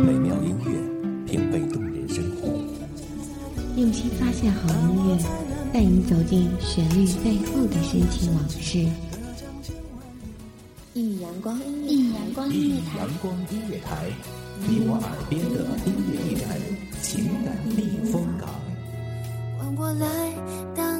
美妙音乐，品味动人生活。用心发现好音乐，带你走进旋律背后的深情往事。一米阳光音乐，一米阳光音乐台，阳光音乐台，你我耳边的音乐驿站，情感避风港。换我来当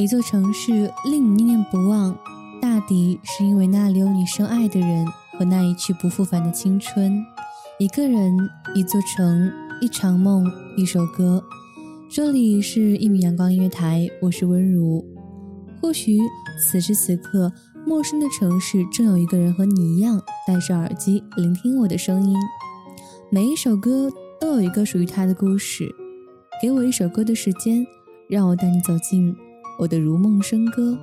一座城市令你念念不忘，大抵是因为那里有你深爱的人和那一去不复返的青春。一个人，一座城，一场梦，一首歌。这里是一米阳光音乐台，我是温如。或许此时此刻，陌生的城市正有一个人和你一样，戴着耳机聆听我的声音。每一首歌都有一个属于他的故事。给我一首歌的时间，让我带你走进。我的如梦笙歌。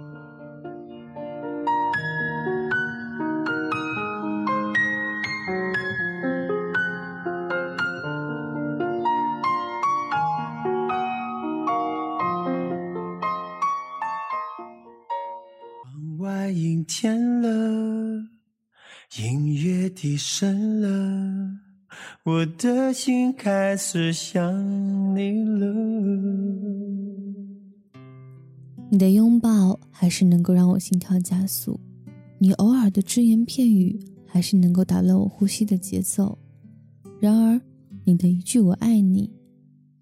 窗外阴天了，音乐低声了，我的心开始想你了。你的拥抱还是能够让我心跳加速，你偶尔的只言片语还是能够打乱我呼吸的节奏。然而，你的一句“我爱你”，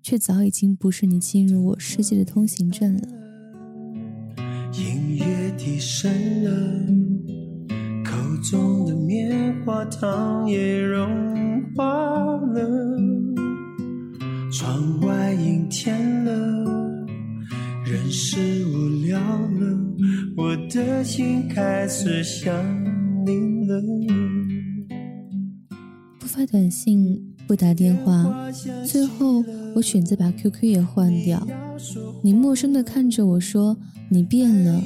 却早已经不是你进入我世界的通行证了。音乐低声了，口中的棉花糖也融化了，窗外阴天了。人是，我的心开始想你了。不发短信，不打电话，最后我选择把 QQ 也换掉。你陌生的看着我说：“你变了，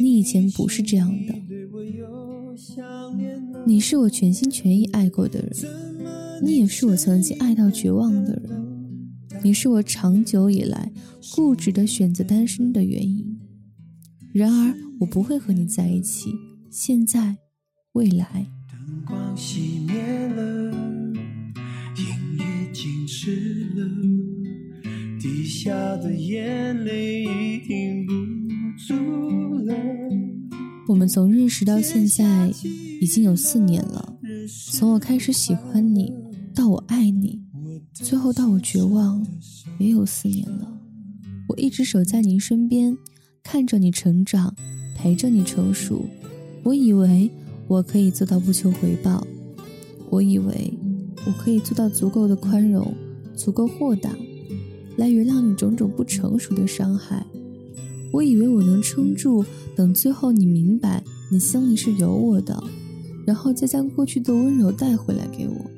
你以前不是这样的。”你是我全心全意爱过的人，你也是我曾经爱到绝望的人。你是我长久以来固执的选择单身的原因。然而，我不会和你在一起。现在，未来。灯光熄灭了，音乐静止了，滴下的眼泪已停不住了。我们从认识到现在已经有四年了，从我开始喜欢你到我爱你。最后到我绝望，也有四年了。我一直守在您身边，看着你成长，陪着你成熟。我以为我可以做到不求回报，我以为我可以做到足够的宽容，足够豁达，来原谅你种种不成熟的伤害。我以为我能撑住，等最后你明白你心里是有我的，然后再将过去的温柔带回来给我。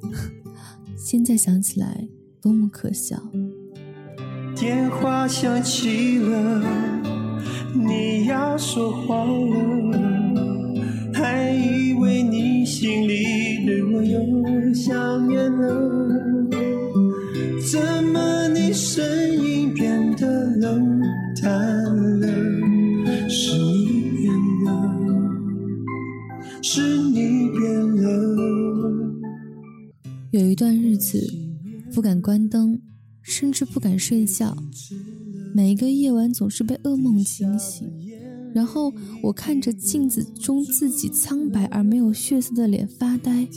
现在想起来，多么可笑！电话响起了，你要说话了，还以为你心里对我有想念了，怎么你声音变得冷淡了？是你变了，是你变了。有一段日子，不敢关灯，甚至不敢睡觉。每一个夜晚总是被噩梦惊醒，然后我看着镜子中自己苍白而没有血色的脸发呆。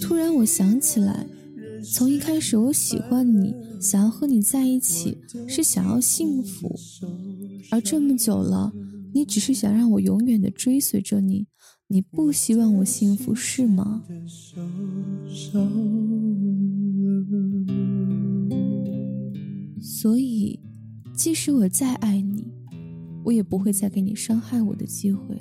突然，我想起来，从一开始我喜欢你，想要和你在一起，是想要幸福。而这么久了，你只是想让我永远的追随着你，你不希望我幸福是吗？所以，即使我再爱你，我也不会再给你伤害我的机会了。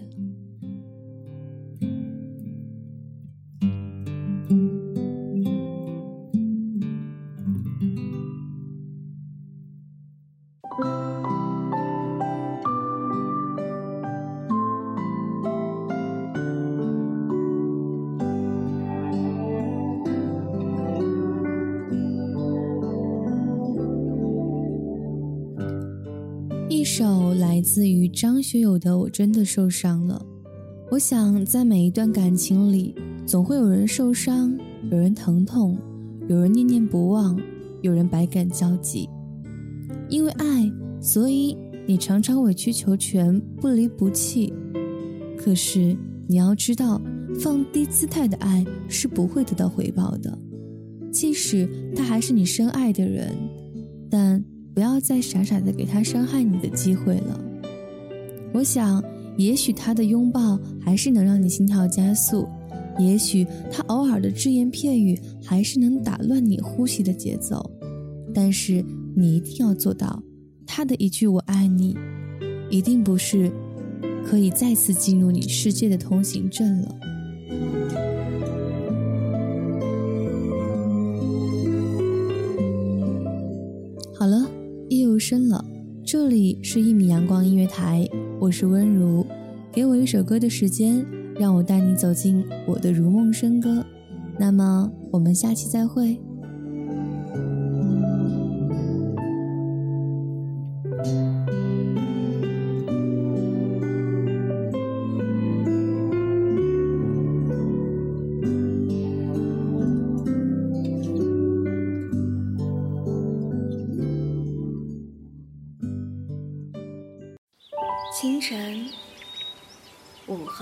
首来自于张学友的《我真的受伤了》。我想，在每一段感情里，总会有人受伤，有人疼痛，有人念念不忘，有人百感交集。因为爱，所以你常常委曲求全，不离不弃。可是你要知道，放低姿态的爱是不会得到回报的，即使他还是你深爱的人，但。不要再傻傻的给他伤害你的机会了。我想，也许他的拥抱还是能让你心跳加速，也许他偶尔的只言片语还是能打乱你呼吸的节奏，但是你一定要做到，他的一句“我爱你”，一定不是可以再次进入你世界的通行证了。深了，这里是一米阳光音乐台，我是温如，给我一首歌的时间，让我带你走进我的如梦笙歌。那么，我们下期再会。